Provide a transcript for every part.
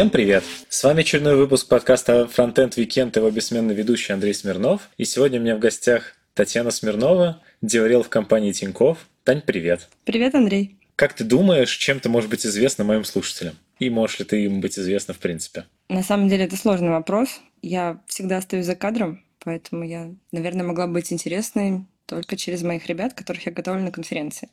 Всем привет! С вами очередной выпуск подкаста Frontend Weekend, его бессменный ведущий Андрей Смирнов. И сегодня у меня в гостях Татьяна Смирнова, деврел в компании Тиньков. Тань, привет! Привет, Андрей! Как ты думаешь, чем ты можешь быть известна моим слушателям? И можешь ли ты им быть известна в принципе? На самом деле это сложный вопрос. Я всегда остаюсь за кадром, поэтому я, наверное, могла быть интересной только через моих ребят, которых я готовлю на конференции.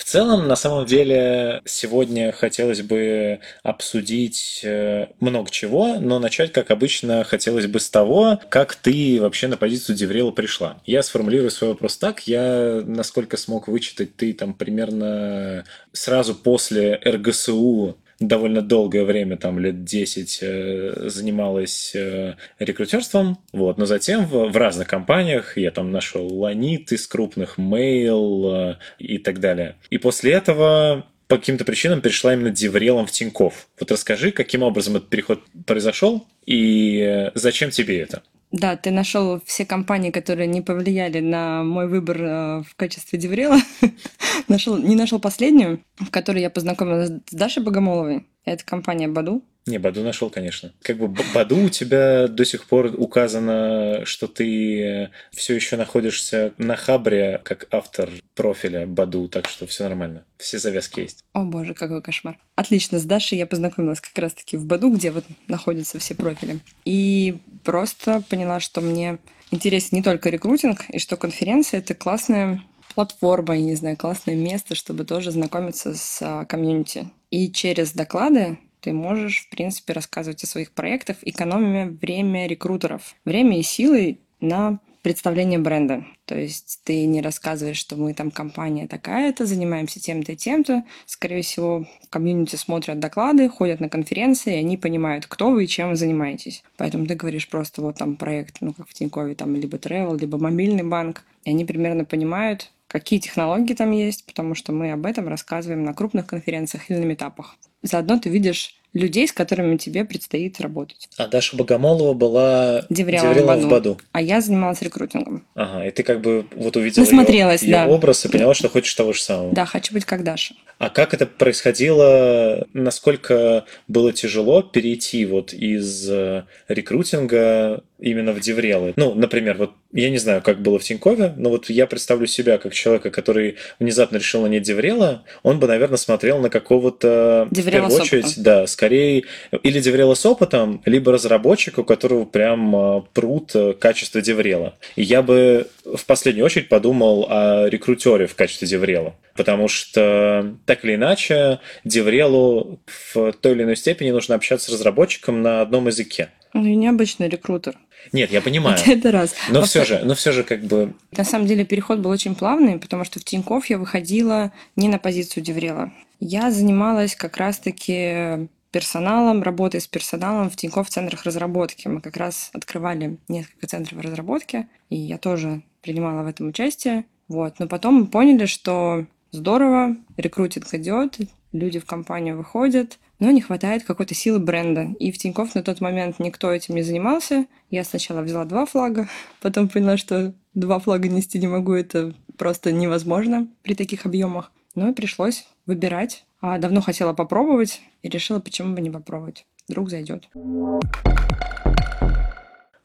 В целом, на самом деле, сегодня хотелось бы обсудить э, много чего, но начать, как обычно, хотелось бы с того, как ты вообще на позицию Деврела пришла. Я сформулирую свой вопрос так. Я, насколько смог вычитать, ты там примерно сразу после РГСУ довольно долгое время, там лет 10, э, занималась э, рекрутерством, вот, но затем в, в разных компаниях я там нашел Ланит из крупных, Mail э, и так далее. И после этого по каким-то причинам перешла именно Деврелом в Тиньков. Вот расскажи, каким образом этот переход произошел и зачем тебе это? Да, ты нашел все компании, которые не повлияли на мой выбор э, в качестве деврела. нашел, не нашел последнюю, в которой я познакомилась с Дашей Богомоловой. Это компания Баду. Не, Баду нашел, конечно. Как бы Баду у тебя до сих пор указано, что ты все еще находишься на Хабре как автор профиля Баду, так что все нормально. Все завязки есть. О боже, какой кошмар. Отлично, с Дашей я познакомилась как раз-таки в Баду, где вот находятся все профили. И просто поняла, что мне интересен не только рекрутинг, и что конференция — это классная платформа, я не знаю, классное место, чтобы тоже знакомиться с а, комьюнити. И через доклады ты можешь, в принципе, рассказывать о своих проектах, экономя время рекрутеров. Время и силы на представление бренда. То есть ты не рассказываешь, что мы там компания такая-то, занимаемся тем-то и тем-то. Скорее всего, в комьюнити смотрят доклады, ходят на конференции, и они понимают, кто вы и чем вы занимаетесь. Поэтому ты говоришь просто вот там проект, ну как в Тинькове, там либо travel, либо мобильный банк. И они примерно понимают, какие технологии там есть, потому что мы об этом рассказываем на крупных конференциях или на метапах. Заодно ты видишь людей, с которыми тебе предстоит работать. А Даша Богомолова была Деврелом, Деврелом в, Badoo. в Badoo. А я занималась рекрутингом. Ага, и ты как бы вот увидела Насмотрелась, ее, да. ее образ и поняла, что хочешь того же самого. Да, хочу быть как Даша. А как это происходило? Насколько было тяжело перейти вот из э, рекрутинга именно в Деврелы? Ну, например, вот я не знаю, как было в Тинькове, но вот я представлю себя как человека, который внезапно решил нанять Деврела, он бы, наверное, смотрел на какого-то... Деврела в первую очередь, да, скорее или Деврела с опытом, либо разработчик, у которого прям а, прут э, качества Деврела. И я бы в последнюю очередь подумал о рекрутере в качестве Деврела. Потому что, так или иначе, Деврелу в той или иной степени нужно общаться с разработчиком на одном языке. Ну, и необычный рекрутер. Нет, я понимаю. Это раз. Но все же, но все же как бы... На самом деле переход был очень плавный, потому что в Тинькофф я выходила не на позицию Деврела. Я занималась как раз-таки персоналом, работой с персоналом в Тинькофф центрах разработки. Мы как раз открывали несколько центров разработки, и я тоже принимала в этом участие. Вот. Но потом мы поняли, что здорово, рекрутинг идет, люди в компанию выходят, но не хватает какой-то силы бренда. И в Тинькофф на тот момент никто этим не занимался. Я сначала взяла два флага, потом поняла, что два флага нести не могу, это просто невозможно при таких объемах. Ну и пришлось выбирать. А давно хотела попробовать и решила, почему бы не попробовать. Вдруг зайдет.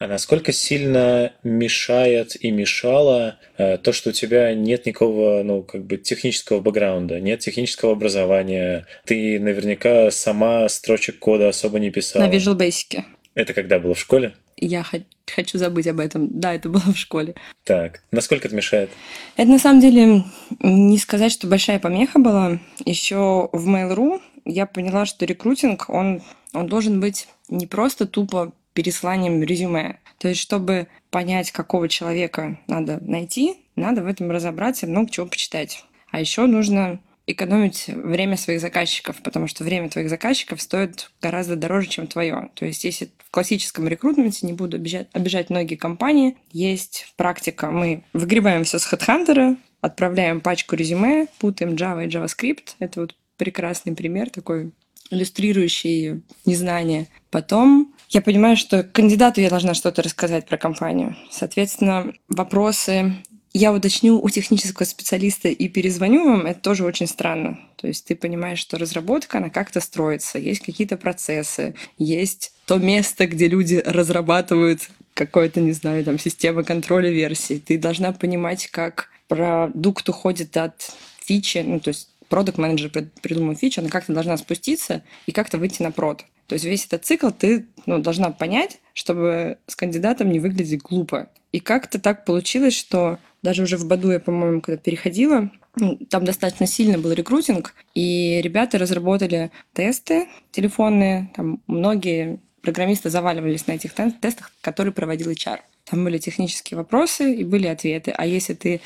А насколько сильно мешает и мешало э, то, что у тебя нет никакого, ну, как бы технического бэкграунда, нет технического образования, ты наверняка сама строчек кода особо не писала. На Visual Basic. Это когда было в школе? Я хочу забыть об этом. Да, это было в школе. Так, насколько это мешает? Это на самом деле не сказать, что большая помеха была. Еще в Mail.ru я поняла, что рекрутинг, он, он должен быть не просто тупо пересланием резюме. То есть, чтобы понять, какого человека надо найти, надо в этом разобраться много чего почитать. А еще нужно экономить время своих заказчиков, потому что время твоих заказчиков стоит гораздо дороже, чем твое. То есть, если в классическом рекрутменте, не буду обижать, обижать многие компании, есть практика, мы выгребаем все с HeadHunter, отправляем пачку резюме, путаем Java и JavaScript. Это вот прекрасный пример такой иллюстрирующий незнание. Потом я понимаю, что кандидату я должна что-то рассказать про компанию. Соответственно, вопросы я уточню у технического специалиста и перезвоню вам, это тоже очень странно. То есть ты понимаешь, что разработка, она как-то строится, есть какие-то процессы, есть то место, где люди разрабатывают какое-то, не знаю, там, система контроля версий. Ты должна понимать, как продукт уходит от фичи, ну, то есть продукт менеджер придумал фичу, она как-то должна спуститься и как-то выйти на прод. То есть весь этот цикл ты ну, должна понять, чтобы с кандидатом не выглядеть глупо. И как-то так получилось, что даже уже в Баду я, по-моему, когда переходила, ну, там достаточно сильно был рекрутинг, и ребята разработали тесты телефонные, там многие программисты заваливались на этих тестах, которые проводил HR. Там были технические вопросы и были ответы. А если ты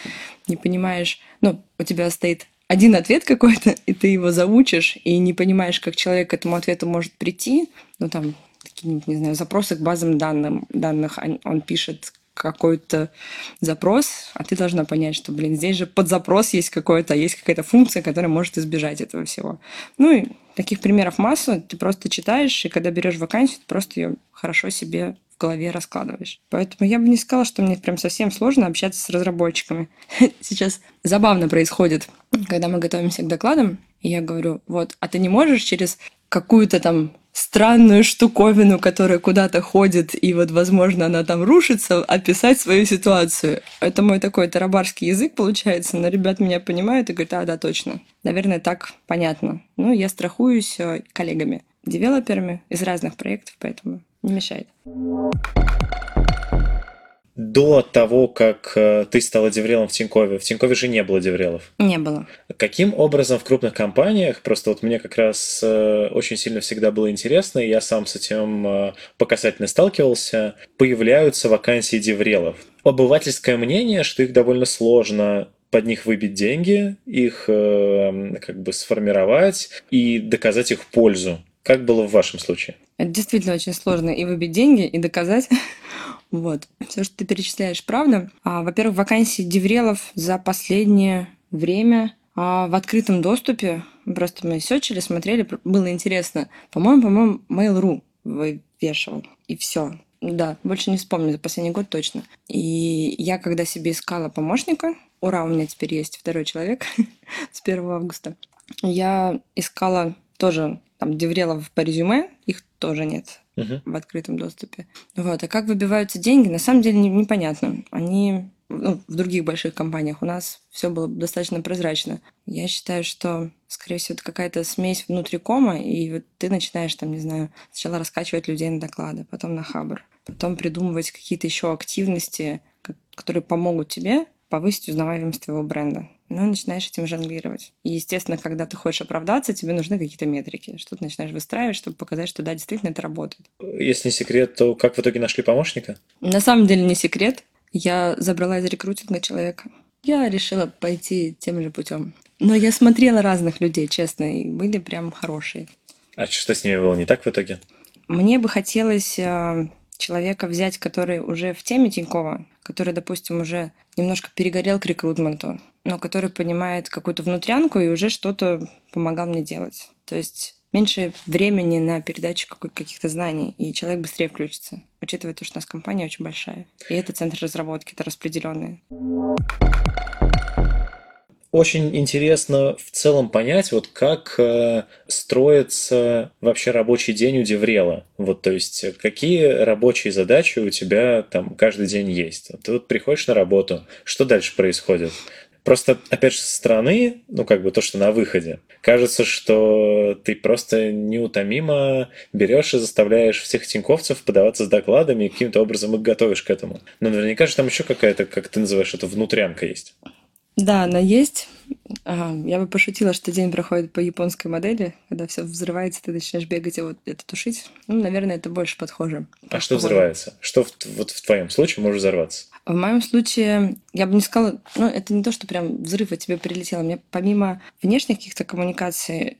не понимаешь, ну, у тебя стоит один ответ какой-то, и ты его заучишь, и не понимаешь, как человек к этому ответу может прийти, ну, там, какие-нибудь, не знаю, запросы к базам данным, данных, он, он пишет какой-то запрос, а ты должна понять, что, блин, здесь же под запрос есть какой-то, есть какая-то функция, которая может избежать этого всего. Ну и таких примеров масса. Ты просто читаешь, и когда берешь вакансию, ты просто ее хорошо себе голове раскладываешь. Поэтому я бы не сказала, что мне прям совсем сложно общаться с разработчиками. Сейчас забавно происходит, когда мы готовимся к докладам, и я говорю, вот, а ты не можешь через какую-то там странную штуковину, которая куда-то ходит, и вот, возможно, она там рушится, описать свою ситуацию. Это мой такой тарабарский язык получается, но ребят меня понимают и говорят, а, да, точно. Наверное, так понятно. Ну, я страхуюсь э, коллегами, девелоперами из разных проектов, поэтому не мешает до того, как э, ты стала деврелом в Тинькове? В Тинькове же не было деврелов. Не было. Каким образом в крупных компаниях, просто вот мне как раз э, очень сильно всегда было интересно, и я сам с этим э, по касательно сталкивался, появляются вакансии деврелов. Обывательское мнение, что их довольно сложно под них выбить деньги, их как бы сформировать и доказать их пользу. Как было в вашем случае? Это действительно очень сложно и выбить деньги, и доказать. Вот. Все, что ты перечисляешь, правда. А, во-первых, вакансии деврелов за последнее время а, в открытом доступе. Просто мы сечили, смотрели, было интересно. По-моему, по-моему, Mail.ru вывешивал. И все. Да, больше не вспомню, за последний год точно. И я, когда себе искала помощника, ура, у меня теперь есть второй человек с 1 августа, я искала тоже там деврелов по резюме, их тоже нет uh-huh. в открытом доступе. Вот. А как выбиваются деньги, на самом деле непонятно. Они ну, в других больших компаниях у нас все было достаточно прозрачно. Я считаю, что, скорее всего, это какая-то смесь внутри кома, и вот ты начинаешь, там, не знаю, сначала раскачивать людей на доклады, потом на хабр, потом придумывать какие-то еще активности, которые помогут тебе повысить узнаваемость твоего бренда ну, начинаешь этим жонглировать. И, естественно, когда ты хочешь оправдаться, тебе нужны какие-то метрики. Что ты начинаешь выстраивать, чтобы показать, что да, действительно это работает. Если не секрет, то как в итоге нашли помощника? На самом деле не секрет. Я забрала из рекрутинга человека. Я решила пойти тем же путем. Но я смотрела разных людей, честно, и были прям хорошие. А что с ними было не так в итоге? Мне бы хотелось э, человека взять, который уже в теме Тинькова, который, допустим, уже немножко перегорел к рекрутменту, но который понимает какую-то внутрянку и уже что-то помогал мне делать. То есть меньше времени на передачу каких-то знаний, и человек быстрее включится, учитывая то, что у нас компания очень большая. И это центр разработки, это распределенные очень интересно в целом понять, вот как э, строится вообще рабочий день у Деврела. Вот, то есть, какие рабочие задачи у тебя там каждый день есть. Ты вот приходишь на работу, что дальше происходит? Просто, опять же, со стороны, ну, как бы то, что на выходе, кажется, что ты просто неутомимо берешь и заставляешь всех тиньковцев подаваться с докладами и каким-то образом их готовишь к этому. Но наверняка же там еще какая-то, как ты называешь это, внутрянка есть. Да, она есть. Я бы пошутила, что день проходит по японской модели, когда все взрывается, ты начинаешь бегать и вот это тушить. Ну, наверное, это больше подхоже. А что взрывается? Что в, вот в твоем случае может взорваться? В моем случае, я бы не сказала, ну, это не то, что прям взрыв от тебя прилетело. Мне помимо внешних каких-то коммуникаций,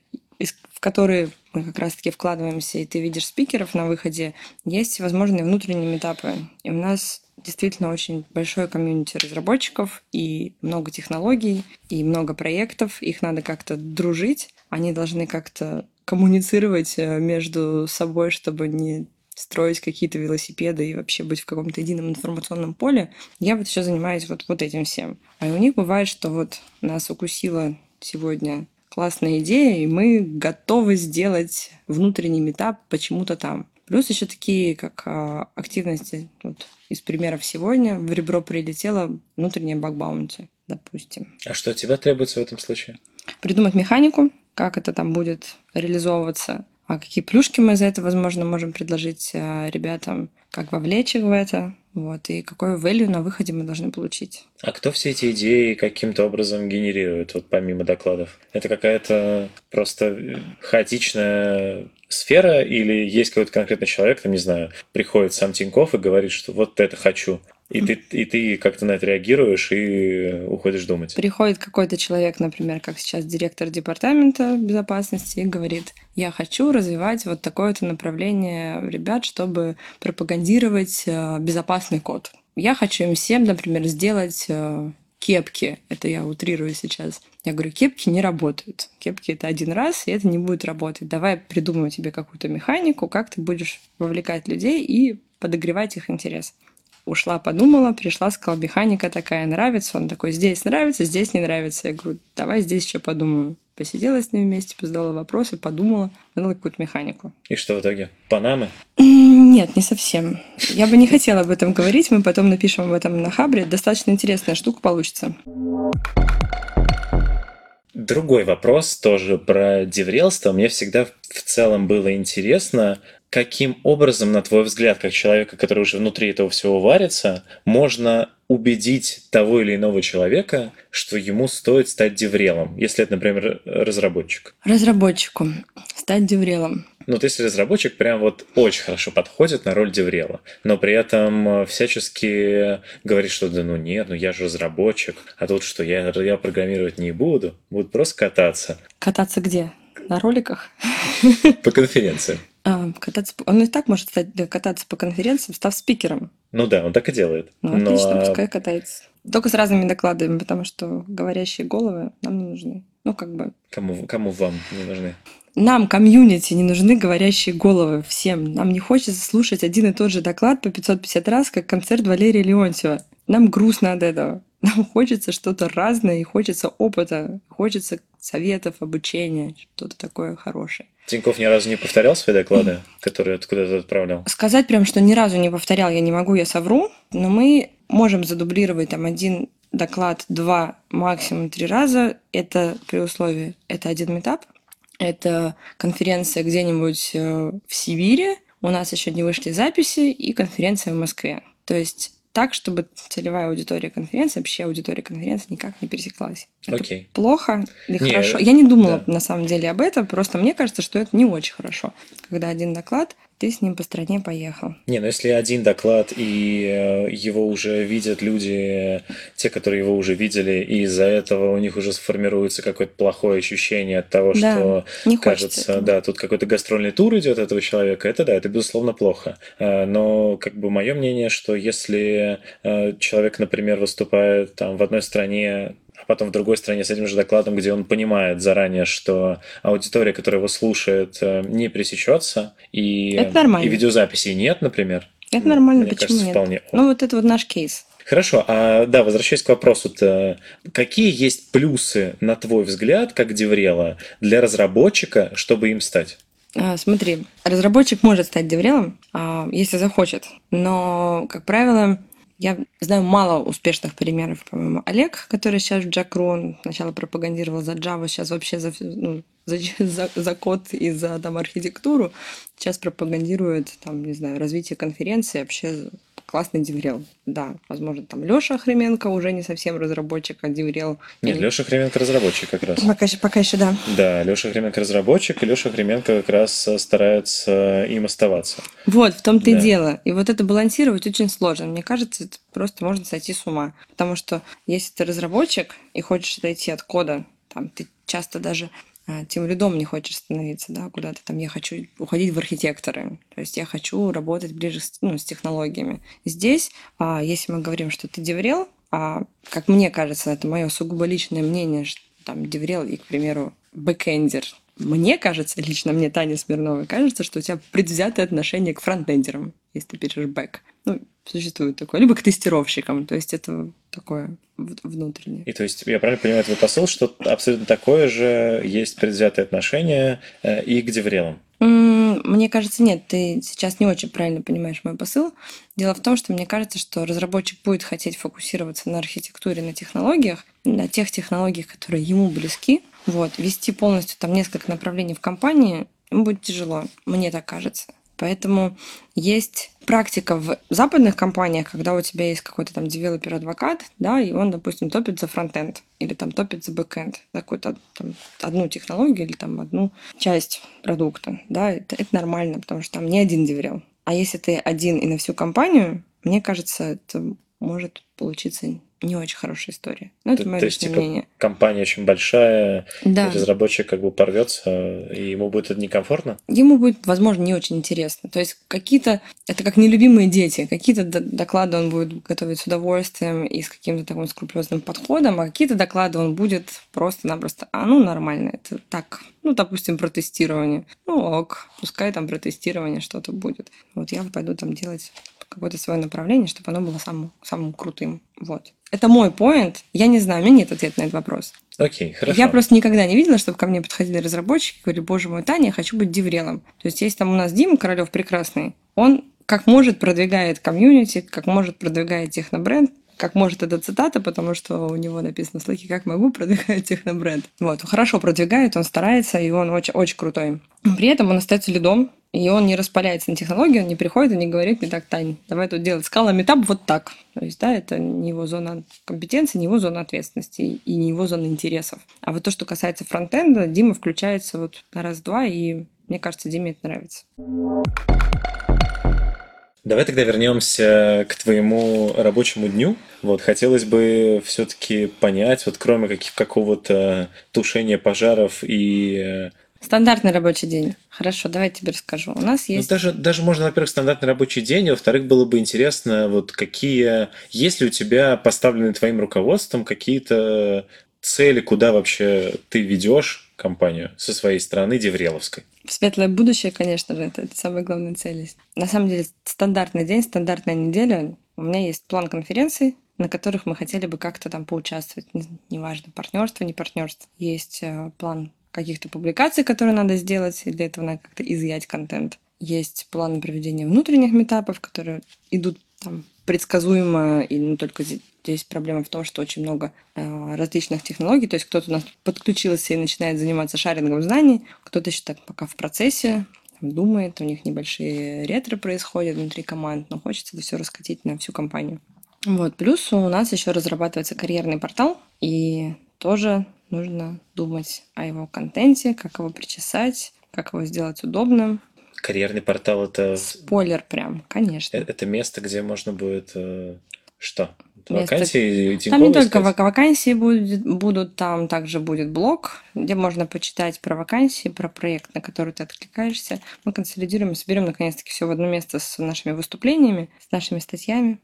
в которые мы как раз-таки вкладываемся, и ты видишь спикеров на выходе, есть возможные внутренние этапы. И у нас действительно очень большое комьюнити разработчиков и много технологий, и много проектов. Их надо как-то дружить. они должны как-то коммуницировать э, между собой, чтобы не строить какие-то велосипеды и вообще быть в каком-то едином информационном поле. Я вот еще занимаюсь вот, вот этим всем. А у них бывает, что вот нас укусила сегодня классная идея, и мы готовы сделать внутренний метап почему-то там. Плюс еще такие, как а, активности, вот из примеров сегодня, в ребро прилетела внутренняя бакбаунти, допустим. А что от тебя требуется в этом случае? Придумать механику, как это там будет реализовываться, а какие плюшки мы за это, возможно, можем предложить а, ребятам, как вовлечь их в это, вот, и какой value на выходе мы должны получить. А кто все эти идеи каким-то образом генерирует, вот помимо докладов? Это какая-то просто хаотичная сфера или есть какой-то конкретный человек, там, не знаю, приходит сам Тиньков и говорит, что вот это хочу, и ты, и ты как-то на это реагируешь и уходишь думать. Приходит какой-то человек, например, как сейчас директор департамента безопасности, и говорит, я хочу развивать вот такое-то направление ребят, чтобы пропагандировать э, безопасный код. Я хочу им всем, например, сделать э, кепки. Это я утрирую сейчас. Я говорю, кепки не работают. Кепки это один раз, и это не будет работать. Давай придумаю тебе какую-то механику, как ты будешь вовлекать людей и подогревать их интерес. Ушла, подумала, пришла, сказала, механика такая нравится. Он такой, здесь нравится, здесь не нравится. Я говорю, давай здесь еще подумаю. Посидела с ним вместе, задала вопросы, подумала, надала какую-то механику. И что в итоге? Панамы? Нет, не совсем. Я бы не хотела об этом говорить, мы потом напишем об этом на Хабре. Достаточно интересная штука получится. Другой вопрос тоже про деврелство. Мне всегда в целом было интересно, каким образом, на твой взгляд, как человека, который уже внутри этого всего варится, можно убедить того или иного человека, что ему стоит стать деврелом, если это, например, разработчик? Разработчику стать деврелом. Ну, вот если разработчик прям вот очень хорошо подходит на роль деврела, но при этом всячески говорит, что да ну нет, ну я же разработчик, а тут что, я, я программировать не буду, буду просто кататься. Кататься где? На роликах? По конференции. А, кататься, он и так может стать, кататься по конференциям, став спикером. Ну да, он так и делает. Ну, Но... отлично, пускай катается. Только с разными докладами, потому что говорящие головы нам не нужны. Ну, как бы... Кому, кому вам не нужны? Нам, комьюнити, не нужны говорящие головы всем. Нам не хочется слушать один и тот же доклад по 550 раз, как концерт Валерия Леонтьева. Нам грустно от этого. Нам хочется что-то разное, и хочется опыта, хочется советов, обучения, что-то такое хорошее. Тиньков ни разу не повторял свои доклады, которые откуда-то отправлял? Сказать прям, что ни разу не повторял, я не могу, я совру, но мы можем задублировать там один доклад два, максимум три раза. Это при условии, это один метап, это конференция где-нибудь э, в Сибири, у нас еще не вышли записи, и конференция в Москве. То есть так, чтобы целевая аудитория конференции, вообще аудитория конференции никак не пересеклась. Это Окей. плохо или Не, хорошо? Я не думала да. на самом деле об этом, просто мне кажется, что это не очень хорошо, когда один доклад ты с ним по стране поехал. Не, ну если один доклад, и э, его уже видят люди, те, которые его уже видели, и из-за этого у них уже сформируется какое-то плохое ощущение от того, Да, что не кажется, этого. да, тут какой-то гастрольный тур идет этого человека, это да, это безусловно плохо. Э, Но как бы мое мнение, что если э, человек, например, выступает там в одной стране а потом в другой стране с этим же докладом, где он понимает заранее, что аудитория, которая его слушает, э, не пресечется, и, Это нормально. и видеозаписей нет, например. Это нормально, Мне почему кажется, нет? вполне. Ну, вот это вот наш кейс. Хорошо, а да, возвращаясь к вопросу-то, какие есть плюсы, на твой взгляд, как Деврела, для разработчика, чтобы им стать? А, Смотри, разработчик может стать деврелом, а, если захочет, но, как правило, я знаю мало успешных примеров, по-моему. Олег, который сейчас в Джакру, он сначала пропагандировал за Java, сейчас вообще за, ну, за, за, за код и за там, архитектуру, сейчас пропагандирует, там, не знаю, развитие конференции, вообще классный деврел. Да, возможно, там Леша Хременко уже не совсем разработчик, а деврел. Нет, Или- Леша Хременко разработчик как раз. Пока, еще- пока еще, да. Да, Леша Хременко разработчик, и Леша Хременко как раз э, старается им оставаться. Вот, в том-то Да. и дело. И вот это балансировать очень сложно. Мне кажется, это просто можно сойти с ума. Потому что если ты разработчик и хочешь отойти от кода, там ты часто даже тимлидом не хочешь становиться, да, куда-то там я хочу уходить в архитекторы, то есть я хочу работать ближе с, ну, с технологиями. Здесь, а, если мы говорим, что ты деврел, а, как мне кажется, это мое сугубо личное мнение, что там деврел и, к примеру, бэкэндер, мне кажется, лично мне, Таня Смирнова, кажется, что у тебя предвзятое отношение к фронтендерам, если ты пишешь бэк. Ну, существует такое. Либо к тестировщикам. То есть это такое внутреннее. И то есть я правильно понимаю твой посыл, что абсолютно такое же есть предвзятое отношение э, и к деврелам? Мне кажется, нет, ты сейчас не очень правильно понимаешь мой посыл. Дело в том, что мне кажется, что разработчик будет хотеть фокусироваться на архитектуре, на технологиях, на тех технологиях, которые ему близки. Вот. Вести полностью там несколько направлений в компании ему будет тяжело, мне так кажется. Поэтому есть практика в западных компаниях, когда у тебя есть какой-то там developer advocate, да, и он, допустим, топит за фронтенд или там топит за бэкенд, какую-то там одну технологию или там одну часть продукта, да, это, это нормально, потому что там не один деврел. А если ты один и на всю компанию, мне кажется, это может получиться не очень хорошая история. Но это мое личное типа, мнение. Компания очень большая, да. разработчик как бы порвется, и ему будет это некомфортно? Ему будет, возможно, не очень интересно. То есть какие-то, это как нелюбимые дети, какие-то доклады он будет готовить с удовольствием и с каким-то таким скрупулезным подходом, а какие-то доклады он будет просто-напросто, а ну нормально, это так, ну, допустим, про тестирование. Ну, ок, пускай там про тестирование что-то будет. Вот я пойду там делать какое-то свое направление, чтобы оно было самым, самым крутым. Вот. Это мой поинт. Я не знаю, у меня нет ответа на этот вопрос. Окей, хорошо. Я просто никогда не видела, чтобы ко мне подходили разработчики и говорили, боже мой, Таня, я хочу быть деврелом. То есть есть там у нас Дима Королев прекрасный, он как может продвигает комьюнити, как может продвигает технобренд, как может эта цитата, потому что у него написано слэке «Как могу, продвигаю технобренд». Вот, хорошо продвигает, он старается, и он очень, очень крутой. При этом он остается лидом, и он не распаляется на технологии, он не приходит и не говорит мне так, Тань, давай тут делать скала метап вот так. То есть, да, это не его зона компетенции, не его зона ответственности и не его зона интересов. А вот то, что касается фронтенда, Дима включается вот на раз-два, и мне кажется, Диме это нравится. Давай тогда вернемся к твоему рабочему дню. Вот хотелось бы все-таки понять, вот кроме каких какого-то тушения пожаров и э, Стандартный рабочий день. Хорошо, давай я тебе расскажу. У нас ну, есть... Ну, даже, даже можно, во-первых, стандартный рабочий день, а во-вторых, было бы интересно, вот какие... Есть ли у тебя поставлены твоим руководством какие-то цели, куда вообще ты ведешь компанию со своей стороны Девреловской? Светлое будущее, конечно же, это, это самая главная цель. На самом деле, стандартный день, стандартная неделя. У меня есть план конференций, на которых мы хотели бы как-то там поучаствовать. Неважно, партнерство, не партнерство. Есть э, план каких-то публикаций, которые надо сделать, и для этого надо как-то изъять контент. Есть планы проведения внутренних метапов, которые идут там предсказуемо, и не только здесь проблема в том, что очень много э, различных технологий, то есть кто-то у нас подключился и начинает заниматься шарингом знаний, кто-то еще так пока в процессе, думает, у них небольшие ретро происходят внутри команд, но хочется это все раскатить на всю компанию. Вот. Плюс у нас еще разрабатывается карьерный портал, и тоже нужно думать о его контенте, как его причесать, как его сделать удобным. Карьерный портал это... Спойлер прям, конечно. Э, это место, где можно будет... Э, что? Место... Вакансии? Там не только искать? вакансии будут, будут, там также будет блог, где можно почитать про вакансии, про проект, на который ты откликаешься. Мы консолидируем, соберем наконец-таки все в одно место с нашими выступлениями, с нашими статьями,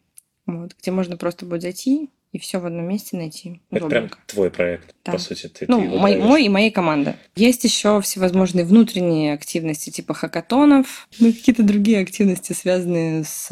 вот, где можно просто будет зайти, и все в одном месте найти. Это прям твой проект, да. по сути. Ты, ну, ты мой, мой и моей команды. Есть еще всевозможные внутренние активности, типа хакатонов, ну, какие-то другие активности, связанные с,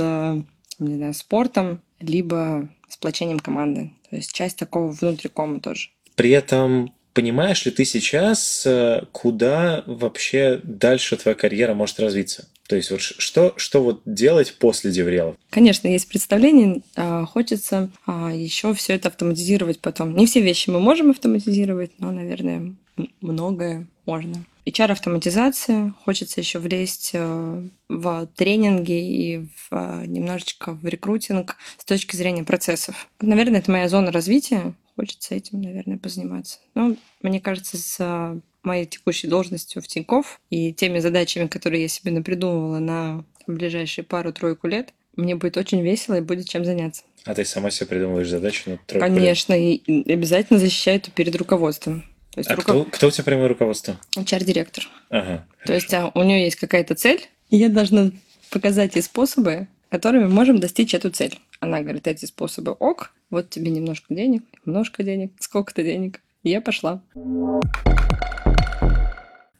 не знаю, спортом, либо сплочением команды. То есть часть такого внутри кома тоже. При этом понимаешь ли ты сейчас, э, куда вообще дальше твоя карьера может развиться? То есть вот что, что вот делать после Деврелов? Конечно, есть представление. А, хочется а, еще все это автоматизировать потом. Не все вещи мы можем автоматизировать, но, наверное, многое можно. HR-автоматизация. Хочется еще влезть э, в тренинги и в, немножечко в рекрутинг с точки зрения процессов. Наверное, это моя зона развития. Хочется этим, наверное, позаниматься. Но мне кажется, с моей текущей должностью в Тинькофф и теми задачами, которые я себе напридумывала на ближайшие пару-тройку лет, мне будет очень весело и будет чем заняться. А ты сама себе придумываешь задачи на тройку Конечно, лет? и обязательно защищаю это перед руководством. То есть а руко... кто, кто у тебя прямое руководство? HR-директор. Ага. То есть а, у нее есть какая-то цель, и я должна показать ей способы, которыми мы можем достичь эту цель. Она говорит, эти способы ок, вот тебе немножко денег, немножко денег, сколько-то денег. И я пошла.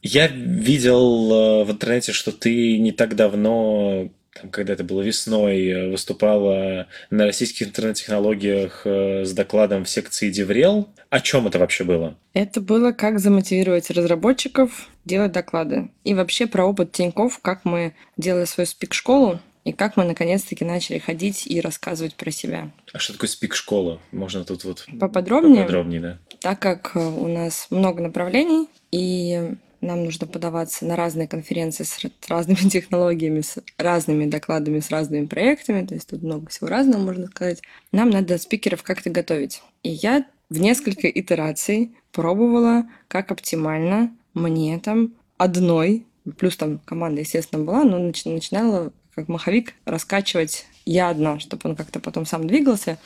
Я видел э, в интернете, что ты не так давно там, когда это было весной, э, выступала на российских интернет-технологиях э, с докладом в секции Деврел. О чем это вообще было? Это было как замотивировать разработчиков делать доклады. И вообще про опыт Тиньков, как мы делали свою спик-школу, и как мы наконец-таки начали ходить и рассказывать про себя. А что такое спик-школа? Можно тут вот поподробнее? Поподробнее, да. Так как э, у нас много направлений, и нам нужно подаваться на разные конференции с разными технологиями, с разными докладами, с разными проектами, то есть тут много всего разного, можно сказать. Нам надо спикеров как-то готовить. И я в несколько итераций пробовала, как оптимально мне там одной, плюс там команда, естественно, была, но начинала как маховик раскачивать я одна, чтобы он как-то потом сам двигался,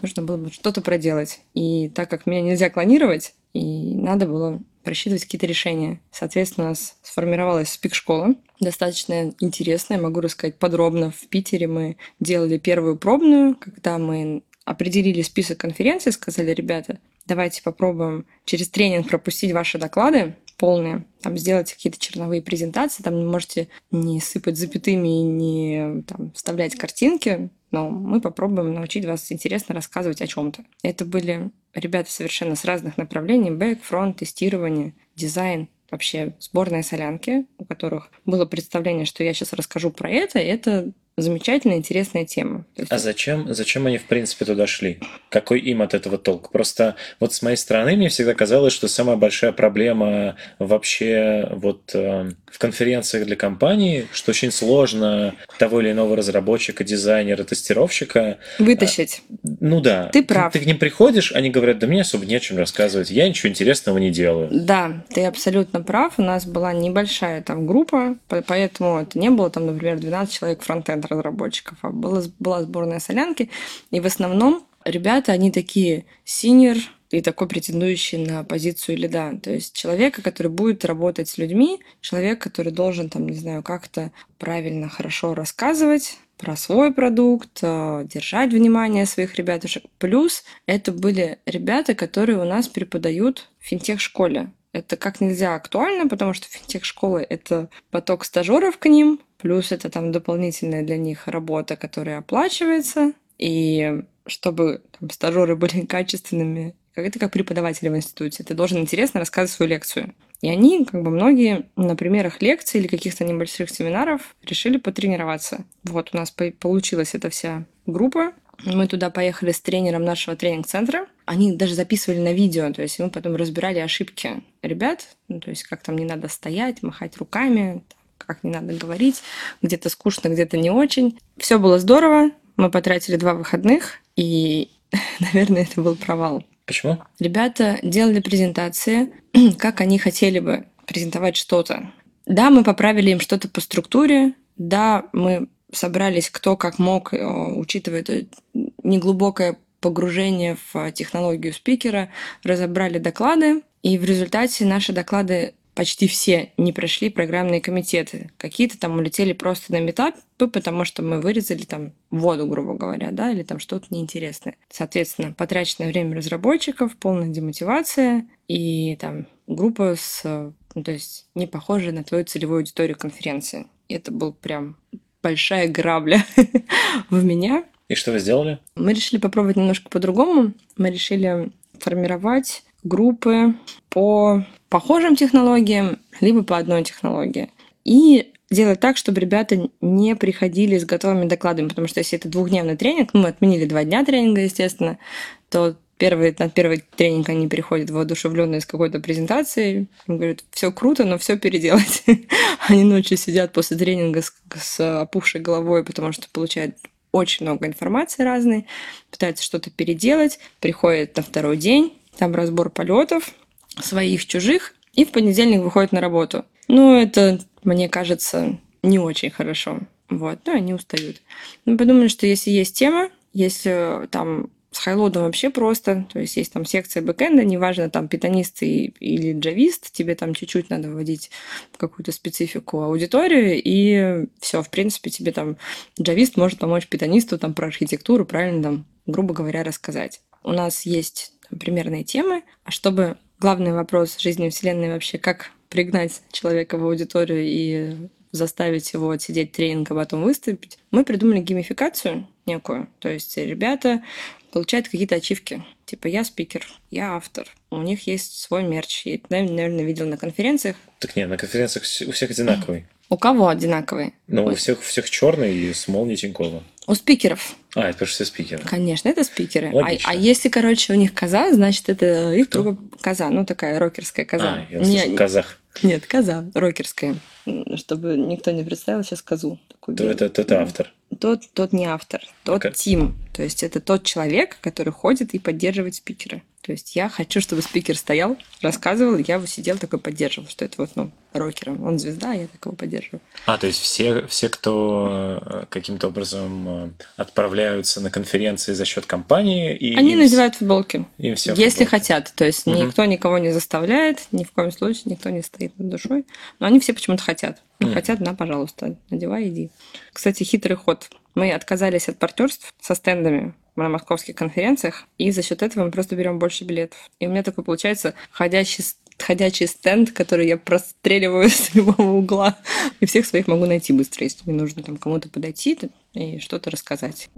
нужно было что-то проделать. И так как меня нельзя клонировать, и надо было просчитывать какие-то решения. Соответственно, у нас сформировалась спик-школа, достаточно интересная, могу рассказать подробно. В Питере мы делали первую пробную, когда мы определили список конференций, сказали, ребята, давайте попробуем через тренинг пропустить ваши доклады полные, там сделать какие-то черновые презентации, там можете не сыпать запятыми и не там, вставлять картинки, но мы попробуем научить вас интересно рассказывать о чем-то. Это были ребята совершенно с разных направлений, бэк, фронт, тестирование, дизайн, вообще сборная солянки, у которых было представление, что я сейчас расскажу про это, это замечательная, интересная тема. Есть... А зачем, зачем они, в принципе, туда шли? Какой им от этого толк? Просто вот с моей стороны мне всегда казалось, что самая большая проблема вообще вот э, в конференциях для компаний, что очень сложно того или иного разработчика, дизайнера, тестировщика... Вытащить. Э, ну да. Ты прав. Ты, ты к ним приходишь, они говорят, да мне особо не о чем рассказывать, я ничего интересного не делаю. Да, ты абсолютно прав. У нас была небольшая там группа, поэтому это не было там, например, 12 человек фронтенд разработчиков, а была, была сборная солянки. И в основном ребята, они такие синер и такой претендующий на позицию лида. То есть человека, который будет работать с людьми, человек, который должен, там, не знаю, как-то правильно, хорошо рассказывать, про свой продукт, э, держать внимание своих ребятушек. Плюс это были ребята, которые у нас преподают в финтех-школе. Это как нельзя актуально, потому что финтех-школы — это поток стажеров к ним, плюс это там дополнительная для них работа, которая оплачивается, и чтобы там, стажеры были качественными, как это как преподаватели в институте, ты должен интересно рассказывать свою лекцию. И они, как бы многие, на примерах лекций или каких-то небольших семинаров решили потренироваться. Вот у нас получилась эта вся группа. Мы туда поехали с тренером нашего тренинг-центра. Они даже записывали на видео, то есть мы потом разбирали ошибки ребят, ну, то есть как там не надо стоять, махать руками, как не надо говорить, где-то скучно, где-то не очень. Все было здорово, мы потратили два выходных, и, наверное, это был провал. Почему? Ребята делали презентации, как они хотели бы презентовать что-то. Да, мы поправили им что-то по структуре, да, мы собрались кто как мог, э, учитывая неглубокое погружение в технологию спикера, разобрали доклады, и в результате наши доклады почти все не прошли программные комитеты. Какие-то там улетели просто на метапы, потому что мы вырезали там воду, грубо говоря, да, или там что-то неинтересное. Соответственно, потраченное время разработчиков, полная демотивация и там группа с, ну, то есть не похожая на твою целевую аудиторию конференции. И это был прям большая грабля в меня. И что вы сделали? Мы решили попробовать немножко по-другому. Мы решили формировать группы по похожим технологиям, либо по одной технологии. И делать так, чтобы ребята не приходили с готовыми докладами, потому что если это двухдневный тренинг, ну, мы отменили два дня тренинга, естественно, то первый, на первый тренинг они переходят воодушевленные с какой-то презентацией, говорят, все круто, но все переделать. они ночью сидят после тренинга с, с опухшей головой, потому что получают очень много информации разной, пытаются что-то переделать, приходят на второй день, там разбор полетов, своих, чужих, и в понедельник выходит на работу. Ну, это, мне кажется, не очень хорошо. Вот, ну, они устают. Мы подумали, что если есть тема, если там с хайлодом вообще просто, то есть есть там секция бэкэнда, неважно, там питанист или джавист, тебе там чуть-чуть надо вводить какую-то специфику аудиторию, и все, в принципе, тебе там джавист может помочь питанисту там про архитектуру правильно там, грубо говоря, рассказать. У нас есть там, примерные темы, а чтобы главный вопрос жизни Вселенной вообще, как пригнать человека в аудиторию и заставить его отсидеть тренинг, а потом выступить, мы придумали геймификацию некую. То есть ребята получают какие-то ачивки. Типа, я спикер, я автор, у них есть свой мерч. Я, наверное, видел на конференциях. Так нет, на конференциях у всех одинаковый. У кого одинаковые? Ну, у всех, всех черный и с молнией Тинькова. У спикеров. А, это все спикеры. Конечно, это спикеры. А, а если, короче, у них коза, значит, это их группа коза. Ну, такая рокерская коза. А, я слышал, не, казах. Нет, коза, рокерская. Чтобы никто не представил сейчас козу. Такую то это, это, это автор. Тот, тот не автор, тот okay. Тим. То есть это тот человек, который ходит и поддерживает спикера. То есть я хочу, чтобы спикер стоял, рассказывал, я бы сидел такой поддерживал, что это вот, ну, рокером. Он звезда, я такого поддерживаю. А, то есть все, все кто э, каким-то образом э, отправляются на конференции за счет компании... И Они им... надевают футболки. Им все Если хотят. То есть угу. никто никого не заставляет, ни в коем случае никто не стоит над душой. Но они все почему-то хотят. Ну, угу. хотят, на, пожалуйста, надевай, иди. Кстати, хитрый ход. Мы отказались от партнерств со стендами на московских конференциях, и за счет этого мы просто берем больше билетов. И у меня такой получается ходящий ходячий стенд, который я простреливаю с любого угла. И всех своих могу найти быстро, если мне нужно там кому-то подойти и что-то рассказать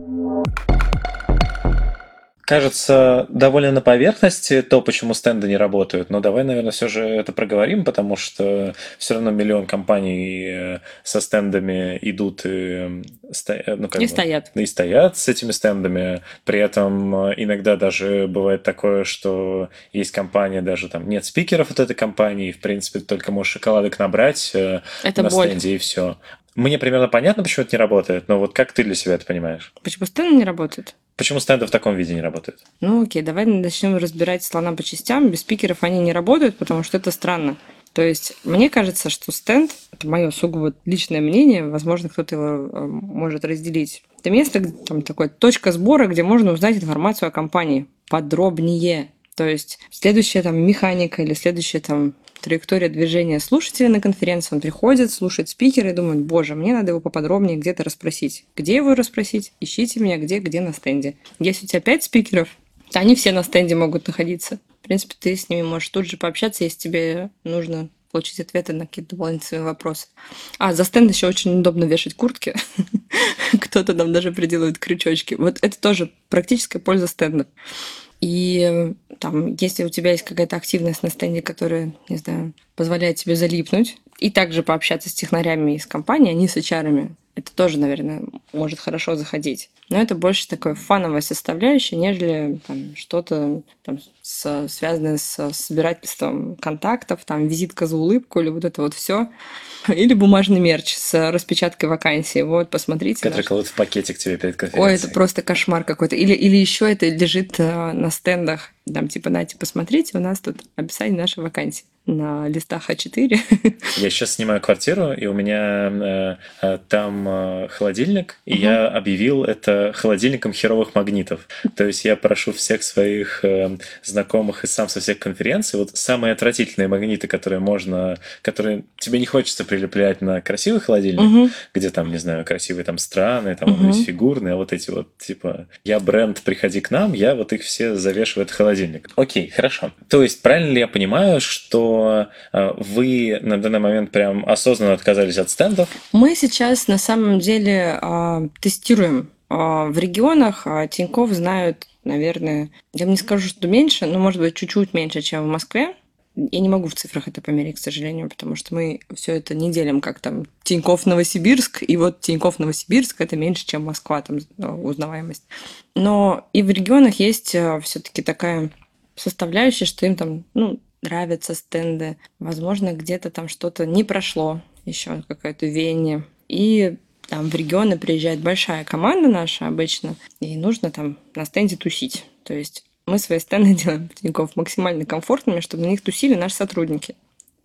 кажется довольно на поверхности то, почему стенды не работают. Но давай, наверное, все же это проговорим, потому что все равно миллион компаний э, со стендами идут и, э, ну, как и бы, стоят. И стоят с этими стендами. При этом э, иногда даже бывает такое, что есть компания, даже там нет спикеров от этой компании, в принципе, только можешь шоколадок набрать это на боль. стенде и все. Мне примерно понятно, почему это не работает, но вот как ты для себя это понимаешь? Почему стенды не работают? Почему стенды в таком виде не работают? Ну окей, давай начнем разбирать слона по частям. Без спикеров они не работают, потому что это странно. То есть мне кажется, что стенд, это мое сугубо личное мнение, возможно, кто-то его э, может разделить. Это место, там такое точка сбора, где можно узнать информацию о компании подробнее. То есть следующая там механика или следующая там траектория движения слушателя на конференции. Он приходит, слушает спикера и думает, боже, мне надо его поподробнее где-то расспросить. Где его расспросить? Ищите меня где, где на стенде. Если у тебя пять спикеров, то они все на стенде могут находиться. В принципе, ты с ними можешь тут же пообщаться, если тебе нужно получить ответы на какие-то дополнительные вопросы. А, за стенд еще очень удобно вешать куртки. Кто-то там даже приделывает крючочки. Вот это тоже практическая польза стенда. И там, если у тебя есть какая-то активность на стенде, которая, не знаю, позволяет тебе залипнуть, и также пообщаться с технарями из компании, а не с HR, это тоже, наверное, может хорошо заходить. Но это больше такое фановая составляющая, нежели там, что-то там, с, связанное с собирательством контактов, там визитка за улыбку или вот это вот все. Или бумажный мерч с распечаткой вакансии. Вот, посмотрите. Который наш... кладут в пакетик тебе перед конференцией. Ой, это просто кошмар какой-то. Или, или еще это лежит э, на стендах. Там типа, нате, посмотрите, у нас тут описание нашей вакансии на листах А4. Я сейчас снимаю квартиру, и у меня э, э там э, холодильник, и угу. я объявил это холодильником херовых магнитов. То есть я прошу всех своих э, знакомых и сам со всех конференций, вот самые отвратительные магниты, которые можно, которые тебе не хочется прилеплять на красивый холодильник, угу. где там, не знаю, красивые там страны, там угу. весь фигурные, а вот эти вот, типа, я бренд, приходи к нам, я вот их все завешиваю в этот холодильник. Окей, хорошо. То есть правильно ли я понимаю, что Э, вы на данный момент прям осознанно отказались от стендов? Мы сейчас на самом деле а, тестируем а, в регионах. А, Тиньков знают, наверное, я не скажу, что меньше, но, может быть, чуть-чуть меньше, чем в Москве. Я не могу в цифрах это померить, к сожалению, потому что мы все это не делим, как там Тиньков Новосибирск, и вот Тиньков Новосибирск это меньше, чем Москва, там узнаваемость. Но и в регионах есть все-таки такая составляющая, что им там, ну, нравятся стенды. Возможно, где-то там что-то не прошло, еще какое-то веяние. И там в регионы приезжает большая команда наша обычно, и нужно там на стенде тусить. То есть мы свои стенды делаем Тинькофф максимально комфортными, чтобы на них тусили наши сотрудники.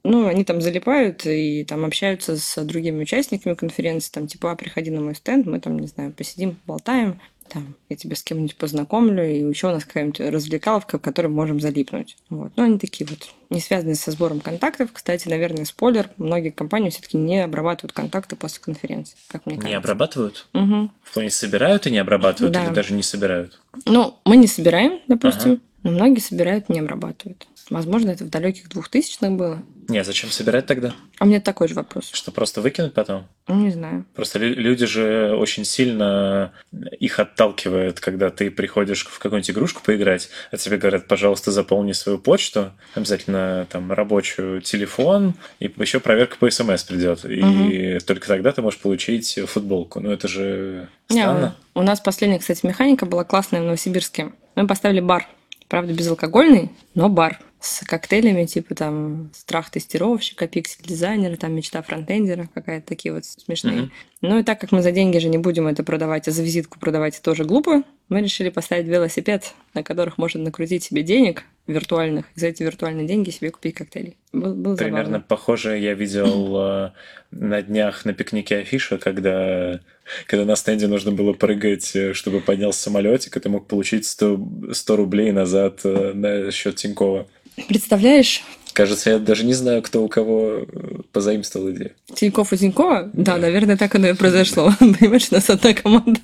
Ну, они там залипают и там общаются с другими участниками конференции, там, типа, а, приходи на мой стенд, мы там, не знаю, посидим, болтаем, там, я тебя с кем-нибудь познакомлю, и еще у нас какая-нибудь развлекаловка, в которой можем залипнуть. Вот. Ну, они такие вот не связаны со сбором контактов. Кстати, наверное, спойлер, многие компании все-таки не обрабатывают контакты после конференции, как мне кажется. Не обрабатывают? Угу. В плане собирают и не обрабатывают, да. или даже не собирают? Ну, мы не собираем, допустим. Ага. Но многие собирают, не обрабатывают. Возможно, это в далеких двухтысячных было. Не, а зачем собирать тогда? А меня такой же вопрос. Что, просто выкинуть потом? Ну, не знаю. Просто лю- люди же очень сильно их отталкивают, когда ты приходишь в какую-нибудь игрушку поиграть, а тебе говорят, пожалуйста, заполни свою почту, обязательно там рабочую телефон, и еще проверка по СМС придет. И только тогда ты можешь получить футболку. Ну, это же Не, странно. у нас последняя, кстати, механика была классная в Новосибирске. Мы поставили бар. Правда, безалкогольный, но бар с коктейлями, типа там страх тестировщика, пиксель дизайнера, там мечта фронтендера, какая-то такие вот смешные. Мгм. Ну и так как мы за деньги же не будем это продавать, а за визитку продавать тоже глупо, мы решили поставить велосипед, на которых можно накрутить себе денег виртуальных, и за эти виртуальные деньги себе купить коктейли. Был, был Примерно забавно. похоже я видел э, на днях на пикнике афиша, когда, когда на стенде нужно было прыгать, э, чтобы поднялся самолетик, и ты мог получить 100, 100 рублей назад э, на счет Тинькова. Представляешь, Кажется, я даже не знаю, кто у кого позаимствовал идею. Тиньков и Тинькова? Да, Да. наверное, так оно и произошло. Понимаешь, у нас одна команда.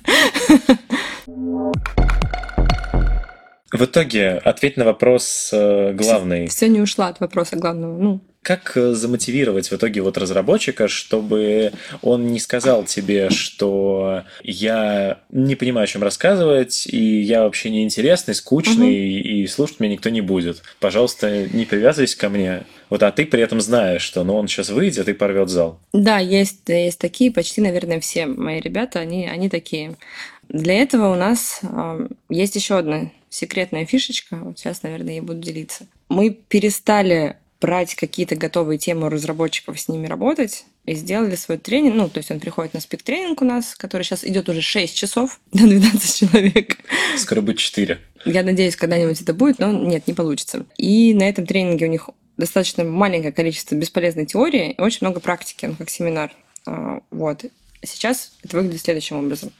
В итоге, ответь на вопрос э, главный. Все не ушла от вопроса главного. Ну, Как э, замотивировать в итоге вот разработчика, чтобы он не сказал тебе, что я не понимаю, о чем рассказывать, и я вообще неинтересный, скучный, и слушать меня никто не будет. Пожалуйста, не привязывайся ко мне. Вот, а ты при этом знаешь, что ну, он сейчас выйдет и порвет зал. да, есть, есть такие, почти, наверное, все мои ребята, они, они такие. Для этого у нас э, есть еще одна секретная фишечка. Вот сейчас, наверное, я буду делиться. Мы перестали брать какие-то готовые темы у разработчиков, с ними работать, и сделали свой тренинг. Ну, то есть он приходит на спик-тренинг у нас, который сейчас идет уже 6 часов на 12 человек. Скоро будет 4. Я надеюсь, когда-нибудь это будет, но нет, не получится. И на этом тренинге у них достаточно маленькое количество бесполезной теории и очень много практики, ну, как семинар. А, Вот. Сейчас это выглядит следующим образом.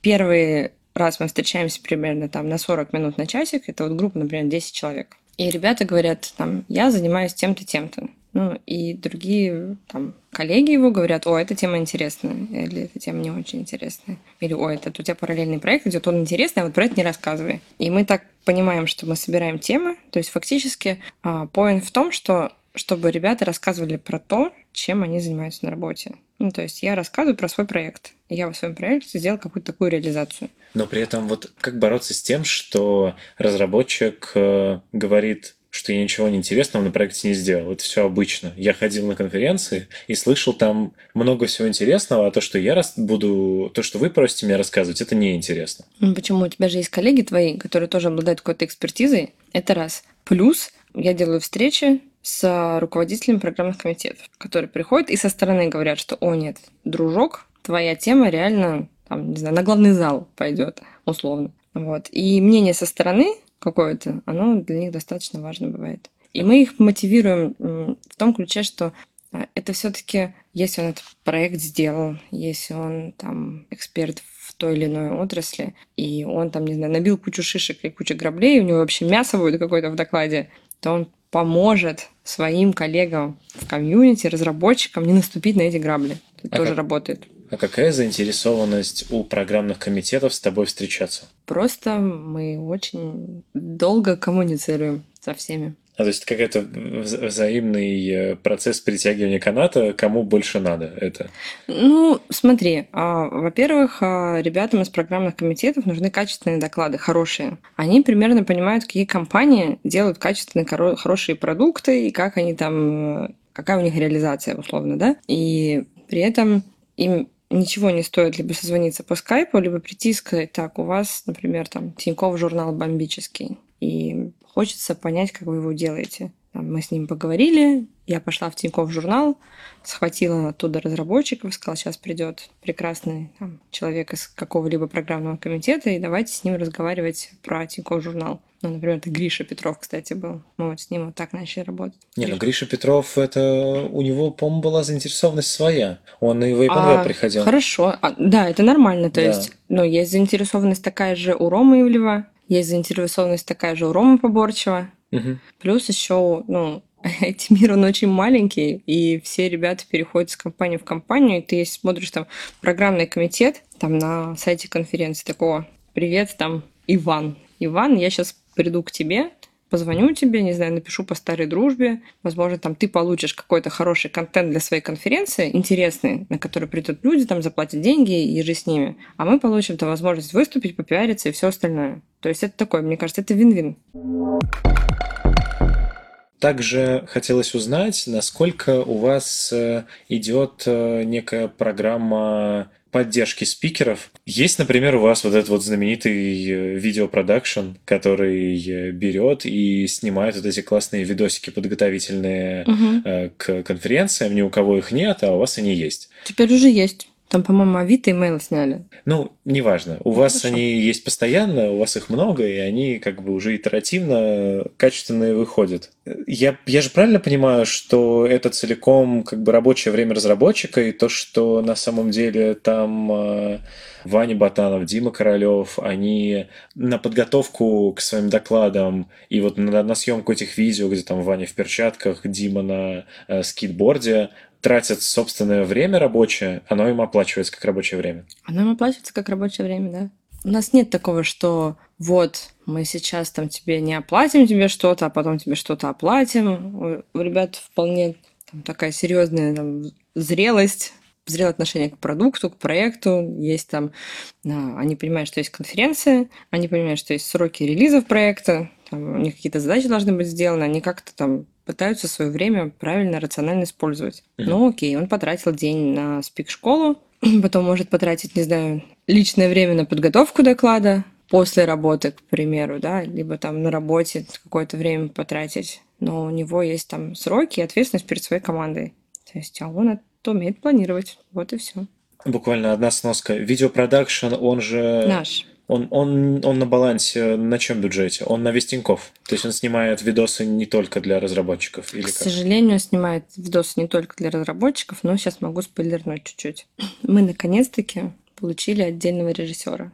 Первый раз мы встречаемся примерно там на 40 минут на часик. Это вот группа, например, 10 человек. И ребята говорят, там, я занимаюсь тем-то, тем-то. Ну, и другие там коллеги его говорят, о, эта тема интересная, или эта тема не очень интересная. Или, ой, это у тебя параллельный проект идет, он интересный, а вот про это не рассказывай. И мы так понимаем, что мы собираем темы. То есть фактически а, поинт в том, что чтобы ребята рассказывали про то, чем они занимаются на работе. Ну, то есть я рассказываю про свой проект. И я в своем проекте сделал какую-то такую реализацию. Но при этом вот как бороться с тем, что разработчик э, говорит, что я ничего неинтересного на проекте не сделал. Это все обычно. Я ходил на конференции и слышал там много всего интересного, а то, что я рас- буду, то, что вы просите меня рассказывать, это неинтересно. Ну, Почему? У тебя же есть коллеги твои, которые тоже обладают какой-то экспертизой. Это раз. Плюс я делаю встречи с руководителями программных комитетов, которые приходят и со стороны говорят, что, о нет, дружок, твоя тема реально, там, не знаю, на главный зал пойдет, условно. Вот. И мнение со стороны какое-то, оно для них достаточно важно бывает. И мы их мотивируем в том ключе, что а, это все-таки, если он этот проект сделал, если он там эксперт в той или иной отрасли, и он там, не знаю, набил кучу шишек и кучу граблей, у него вообще мясо будет какое-то в докладе, то он поможет своим коллегам в комьюнити, разработчикам не наступить на эти грабли. Это А тоже как? работает. А какая заинтересованность у программных комитетов с тобой встречаться? Просто мы очень долго коммуницируем со всеми. А, то есть это какой-то вза- взаимный э, процесс притягивания каната, кому больше надо это? Ну, смотри, а, во-первых, а, ребятам из программных комитетов нужны качественные доклады, хорошие. Они примерно понимают, какие компании делают качественные, хоро- хорошие продукты и как они там, э, какая у них реализация, условно, да? И при этом им ничего не стоит либо созвониться по скайпу, либо прийти и сказать, так, у вас, например, там Тинькофф журнал бомбический, и хочется понять, как вы его делаете. Мы с ним поговорили, я пошла в Тинькофф журнал, схватила оттуда разработчиков, сказала, сейчас придет прекрасный там, человек из какого-либо программного комитета, и давайте с ним разговаривать про Тинькофф журнал. Ну, например, это Гриша Петров, кстати, был. Мы вот с ним вот так начали работать. Не, ну Гриша Петров, это у него, по-моему, была заинтересованность своя. Он и в Openweb А, приходил. Хорошо, А, да, это нормально. То Да. есть, ну, есть заинтересованность такая же у Ромы Ивлева, есть заинтересованность такая же у Ромы Поборчева. Мгм. Плюс еще, ну, IT-мир, он очень маленький, и все ребята переходят с компании в компанию, и ты если смотришь там программный комитет, там на сайте конференции такого, привет, там, Иван. Иван, я сейчас приду к тебе, позвоню тебе, не знаю, напишу по старой дружбе. Возможно, там ты получишь какой-то хороший контент для своей конференции, интересный, на который придут люди, там заплатят деньги и же с ними. А мы получим там возможность выступить, попиариться и все остальное. То есть это такое, мне кажется, это вин-вин. Также хотелось узнать, насколько у вас э, идет э, некая программа поддержки спикеров. Есть, например, у вас вот этот вот знаменитый э, видеопродакшн, который берет и снимает вот эти классные видосики подготовительные угу. к конференциям. Ни у кого их нет, а у вас они есть. Теперь уже есть. Там, по-моему, Авито и Mail сняли. Ну, неважно. У ну, вас хорошо. они есть постоянно, у вас их много, и они как бы уже итеративно качественные выходят. Я, я же правильно понимаю, что это целиком как бы рабочее время разработчика, и то, что на самом деле там э, Ваня Батанов, Дима Королев, они на подготовку к своим докладам и вот на, на съемку этих видео, где там Ваня в перчатках, Дима на э, скейтборде, тратят собственное время рабочее, оно им оплачивается как рабочее время. Оно им оплачивается как рабочее время, да. У нас нет такого, что вот мы сейчас там тебе не оплатим тебе что-то, а потом тебе что-то оплатим. У, ребят вполне там, такая серьезная там, зрелость зрелое отношение к продукту, к проекту. Есть там, а, они понимают, что есть конференция, они понимают, что есть сроки релизов проекта, там, у них какие-то задачи должны быть сделаны, они как-то там пытаются свое время правильно, рационально использовать. Mm-hmm. Ну окей, он потратил день на спик-школу, потом может потратить, не знаю, личное время на подготовку доклада после работы, к примеру, да, либо там на работе какое-то время потратить. Но у него есть там сроки и ответственность перед своей командой. То есть, а он это умеет планировать. Вот и все. Буквально одна сноска. Видеопродакшн, он же... Наш. Он, он, он на балансе на чем бюджете? Он на весь То есть он снимает видосы не только для разработчиков? Или К как? сожалению, снимает видосы не только для разработчиков, но сейчас могу спойлернуть чуть-чуть. Мы наконец-таки получили отдельного режиссера.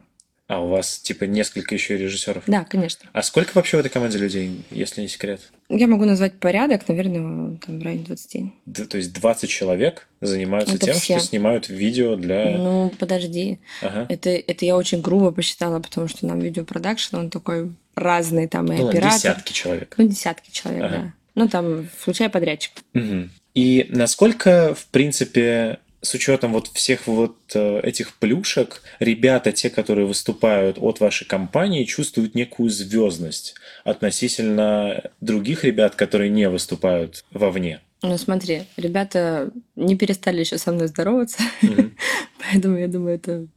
А у вас типа несколько еще режиссеров? Да, конечно. А сколько вообще в этой команде людей, если не секрет? Я могу назвать порядок, наверное, там в районе 20. Да, то есть 20 человек занимаются это тем, все. что снимают видео для... Ну, подожди. Ага. Это, это я очень грубо посчитала, потому что нам видеопродакшн, он такой разный, там и ну, оператор. десятки человек. Ну, десятки человек, ага. да. Ну, там, включая подрядчик. Угу. И насколько, в принципе, с учетом вот всех вот э, этих плюшек, ребята, те, которые выступают от вашей компании, чувствуют некую звездность относительно других ребят, которые не выступают вовне. Ну смотри, ребята не перестали еще со мной здороваться, mm-hmm. поэтому я думаю, это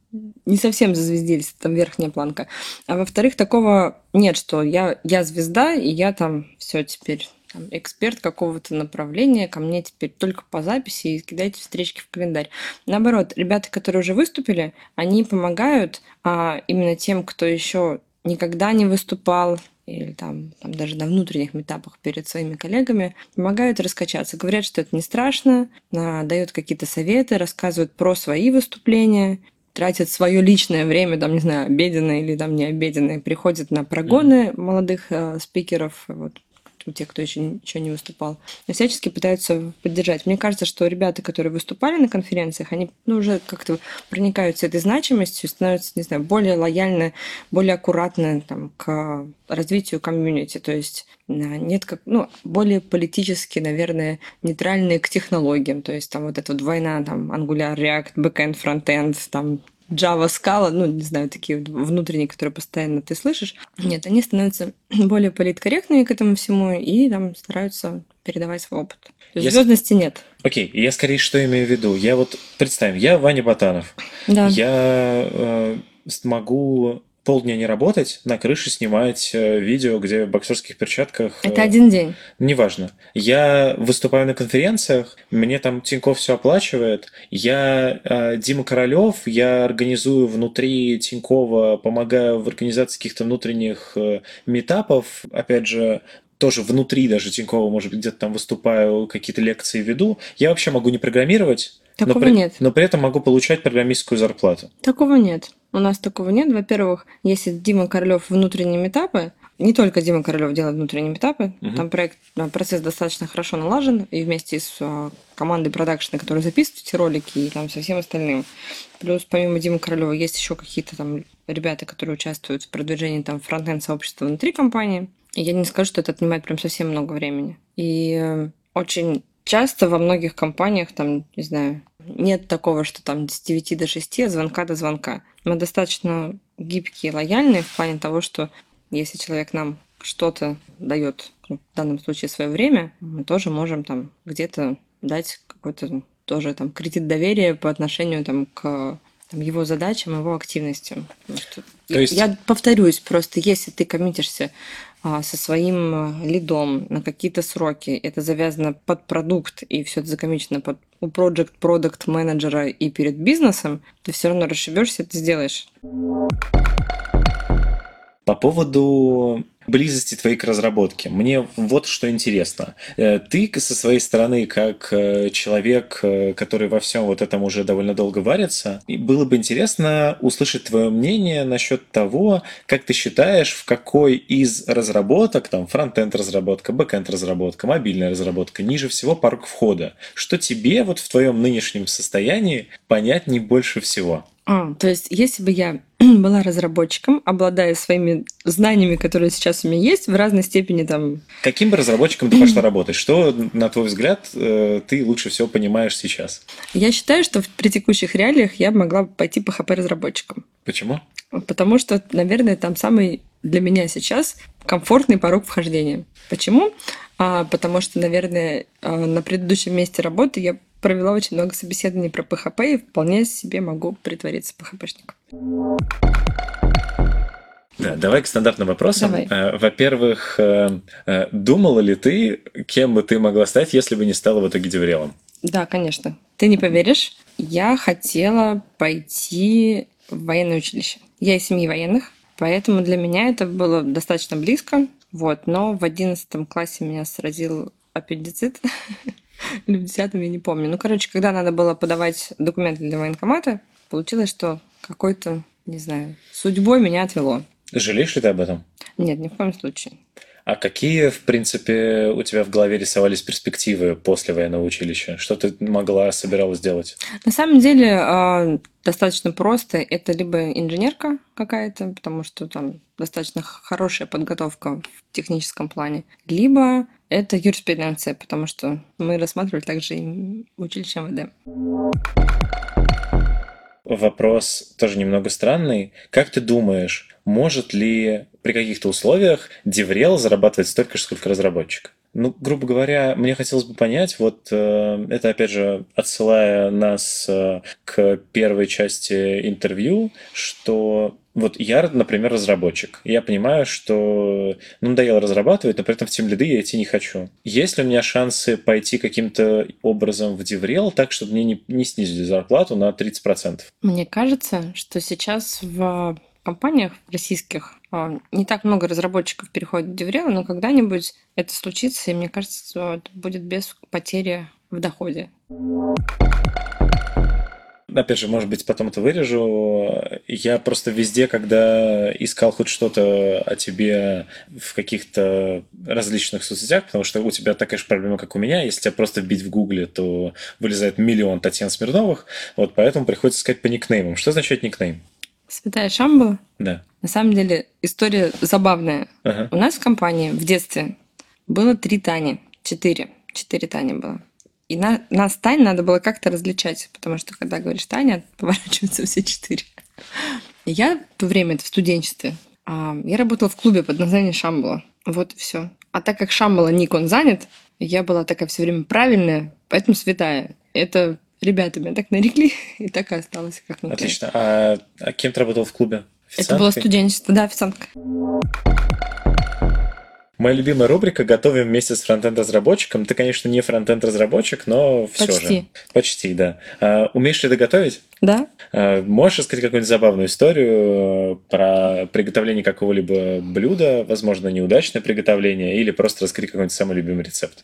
не совсем зазвездились, там верхняя планка. А во-вторых, такого нет, что я, я звезда, и я там все теперь там, эксперт какого-то направления, ко мне теперь только по записи и кидайте встречки в календарь. Наоборот, ребята, которые уже выступили, они помогают а, именно тем, кто еще никогда не выступал, или там, там даже на внутренних метапах перед своими коллегами, помогают раскачаться. Говорят, что это не страшно, а, дают какие-то советы, рассказывают про свои выступления, тратят свое личное время, там, не знаю, обеденное или там не обеденное, приходят на прогоны mm-hmm. молодых э, спикеров, вот, тех, кто еще ничего не выступал, но всячески пытаются поддержать. Мне кажется, что ребята, которые выступали на конференциях, они ну, уже как-то проникаются этой значимостью, становятся, не знаю, более лояльны, более аккуратны там, к развитию комьюнити. То есть э, нет как, ну, более политически, наверное, нейтральные к технологиям. То есть там вот эта вот война, там, Angular, React, Backend, Frontend, там, Java, Scala, ну, не знаю, такие внутренние, которые постоянно ты слышишь. Нет, они становятся более политкорректными к этому всему и там стараются передавать свой опыт. То есть я... звездности нет. Окей, я скорее что имею в виду. Я вот, представим, я Ваня Батанов. Да. Я э, могу полдня не работать, на крыше снимать э, видео, где в боксерских перчатках... Это э, один день. Неважно. Я выступаю на конференциях, мне там Тиньков все оплачивает. Я э, Дима Королев, я организую внутри Тинькова, помогаю в организации каких-то внутренних метапов. Опять же, тоже внутри даже Тинькова, может быть, где-то там выступаю, какие-то лекции веду. Я вообще могу не программировать, Такого но при, нет. Но при этом могу получать программистскую зарплату. Такого нет. У нас такого нет. Во-первых, если Дима Королев внутренние этапы, Не только Дима Королев делает внутренние метапы, Мгм. там проект, э, процесс достаточно хорошо налажен, и вместе с э, командой продакшена, которая записывает эти ролики, и там со всем остальным. Плюс помимо Димы Королева есть еще какие-то там ребята, которые участвуют в продвижении там фронтенд сообщества внутри компании. И я не скажу, что это отнимает прям совсем много времени. И э, очень часто во многих компаниях, там, не знаю, нет такого, что там с 9 до 6, а звонка до звонка. Мы достаточно гибкие и лояльные в плане того, что если человек нам что-то дает, ну, в данном случае свое время, мы тоже можем там где-то дать какой-то тоже там кредит доверия по отношению там к там, его задачам, его активностям. Что То есть- Я повторюсь, просто если ты коммитишься со своим а, лидом на какие-то сроки, это завязано под продукт, и все это закомичено под у project, product менеджера и перед бизнесом, ты все равно расшибешься, ты сделаешь. По поводу близости твоей к разработке. Мне вот что интересно. Э, Ты со своей стороны, как э, человек, э, который во всем вот этом уже довольно долго варится, было бы интересно услышать твое мнение насчет того, как ты считаешь, в какой из разработок, там, фронтенд разработка, бэкенд разработка, мобильная разработка, ниже всего порог входа. Что тебе вот в твоем нынешнем состоянии понятней больше всего? А, то есть, если бы я была разработчиком, обладая своими знаниями, которые сейчас у меня есть, в разной степени там Каким бы разработчиком ты пошла работать? Что, на твой взгляд, э, ты лучше всего понимаешь сейчас? Я считаю, что при текущих реалиях я могла бы пойти по ХП-разработчикам. Почему? Потому что, наверное, там самый для меня сейчас комфортный порог вхождения. Почему? А, потому что, наверное, а, на предыдущем месте работы я провела очень много собеседований про ПХП и вполне себе могу притвориться ПХПшником. Да, давай к стандартным вопросам. Давай. Э, Во-первых, э, э, думала ли ты, кем бы ты могла стать, если бы не стала в итоге деврелом? Да, конечно. Ты не поверишь, я хотела пойти в военное училище. Я из семьи военных, поэтому для меня это было достаточно близко. Вот, но в одиннадцатом классе меня сразил аппендицит. Или в десятом, я не помню. Ну, короче, когда надо было подавать документы для военкомата, получилось, что какой-то, не знаю, судьбой меня отвело. Жалеешь ли ты об этом? Нет, ни в коем случае. А какие, в принципе, у тебя в голове рисовались перспективы после военного училища? Что ты могла, собиралась делать? На самом деле а, достаточно просто. Это либо инженерка какая-то, потому что там достаточно хорошая подготовка в техническом плане, либо это юриспруденция, потому что мы рассматривали также и училище МВД. Вопрос тоже немного странный. Как ты думаешь, может ли при каких-то условиях Деврел зарабатывать столько же, сколько разработчик? Ну, грубо говоря, мне хотелось бы понять, вот э, это опять же отсылая нас э, к первой части интервью, что вот я, например, разработчик. Я понимаю, что ну, надоело разрабатывать, но при этом в тимлиды я идти не хочу. Есть ли у меня шансы пойти каким-то образом в Деврел так, чтобы мне не, не снизили зарплату на 30%? Мне кажется, что сейчас в компаниях российских а, не так много разработчиков переходит в Деврел, но когда-нибудь это случится, и мне кажется, что это будет без потери в доходе. Опять же, может быть, потом это вырежу. Я просто везде, когда искал хоть что-то о тебе в каких-то различных соцсетях, потому что у тебя такая же проблема, как у меня. Если тебя просто вбить в гугле, то вылезает миллион Татьян Смирновых. Вот поэтому приходится искать по никнеймам. Что означает никнейм? Святая Шамбала Да. На самом деле история забавная. Ага. У нас в компании в детстве было три Тани, четыре, четыре Тани было. И на, нас Тань надо было как-то различать, потому что когда говоришь Таня, поворачиваются все четыре. И Я в то время, это в студенчестве, а, я работала в клубе под названием Шамбала. Вот и все. А так как Шамбала ник, он занят, я была такая все время правильная, поэтому святая. Это ребята меня так нарекли, и так и осталось как никнейм. Отлично. А, а кем ты работал в клубе? Это было Официанткой? студенчество, да, официантка. Моя любимая рубрика «Готовим вместе с фронтенд-разработчиком». Ты, конечно, не фронтенд-разработчик, но все Почти. же. Почти, да. А, умеешь ли готовить? Да, А, Можешь рассказать какую-нибудь забавную историю э, про приготовление какого-либо блюда, возможно, неудачное приготовление, или просто рассказать какой-нибудь самый любимый рецепт?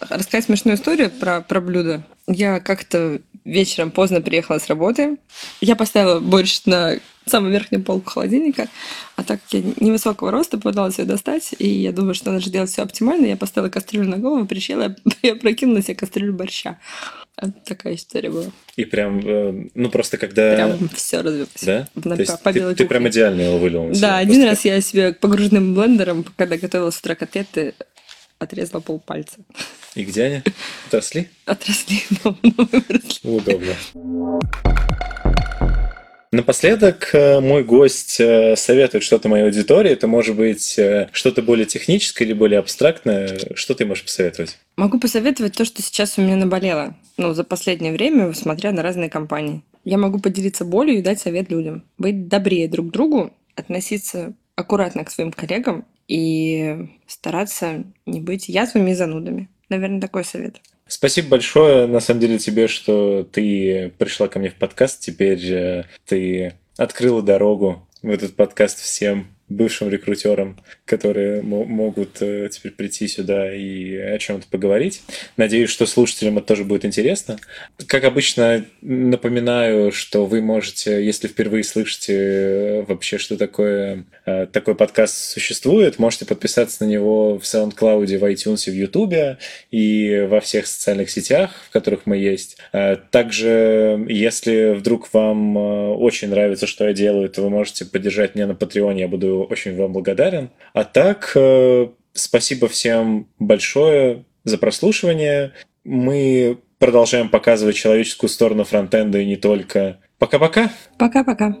Рассказать смешную историю про, про блюдо. Я как-то вечером поздно приехала с работы. Я поставила борщ на самую верхнюю полку холодильника, а так как я невысокого роста, пыталась ее достать, и я думаю, что надо же делать все оптимально, я поставила кастрюлю на голову, прищела, я прокинула себе кастрюлю борща. Такая история была. И прям, э, ну просто когда... Прям все развилось. Да? На, То есть по ты, ты прям идеально его вылил. Да, один раз я себе погруженным блендером, когда готовила с утра котлеты, отрезала полпальца. И где они? Отросли? Отросли, но но выросли. Удобно. Напоследок э, мой гость э, советует что-то моей аудитории. Это может быть э, что-то более техническое или более абстрактное. Что ты можешь посоветовать? Могу посоветовать то, что сейчас у меня наболело. Ну, за последнее время, смотря на разные компании. Я могу поделиться болью и дать совет людям. Быть добрее друг другу, относиться аккуратно к своим коллегам и стараться не быть язвами и занудами. Наверное, такой совет. Спасибо большое, на самом деле, тебе, что ты пришла ко мне в подкаст. Теперь э, ты открыла дорогу в этот подкаст всем бывшим рекрутерам, которые мо- могут э, теперь прийти сюда и о чем-то поговорить. Надеюсь, что слушателям это тоже будет интересно. Как обычно, напоминаю, что вы можете, если впервые слышите э, вообще, что такое э, такой подкаст существует, можете подписаться на него в SoundCloud, в iTunes, в YouTube и во всех социальных сетях, в которых мы есть. Также, если вдруг вам очень нравится, что я делаю, то вы можете поддержать меня на Patreon, я буду очень вам благодарен. А так, э, спасибо всем большое за прослушивание. Мы продолжаем показывать человеческую сторону фронтенда и не только. Пока-пока! Пока-пока.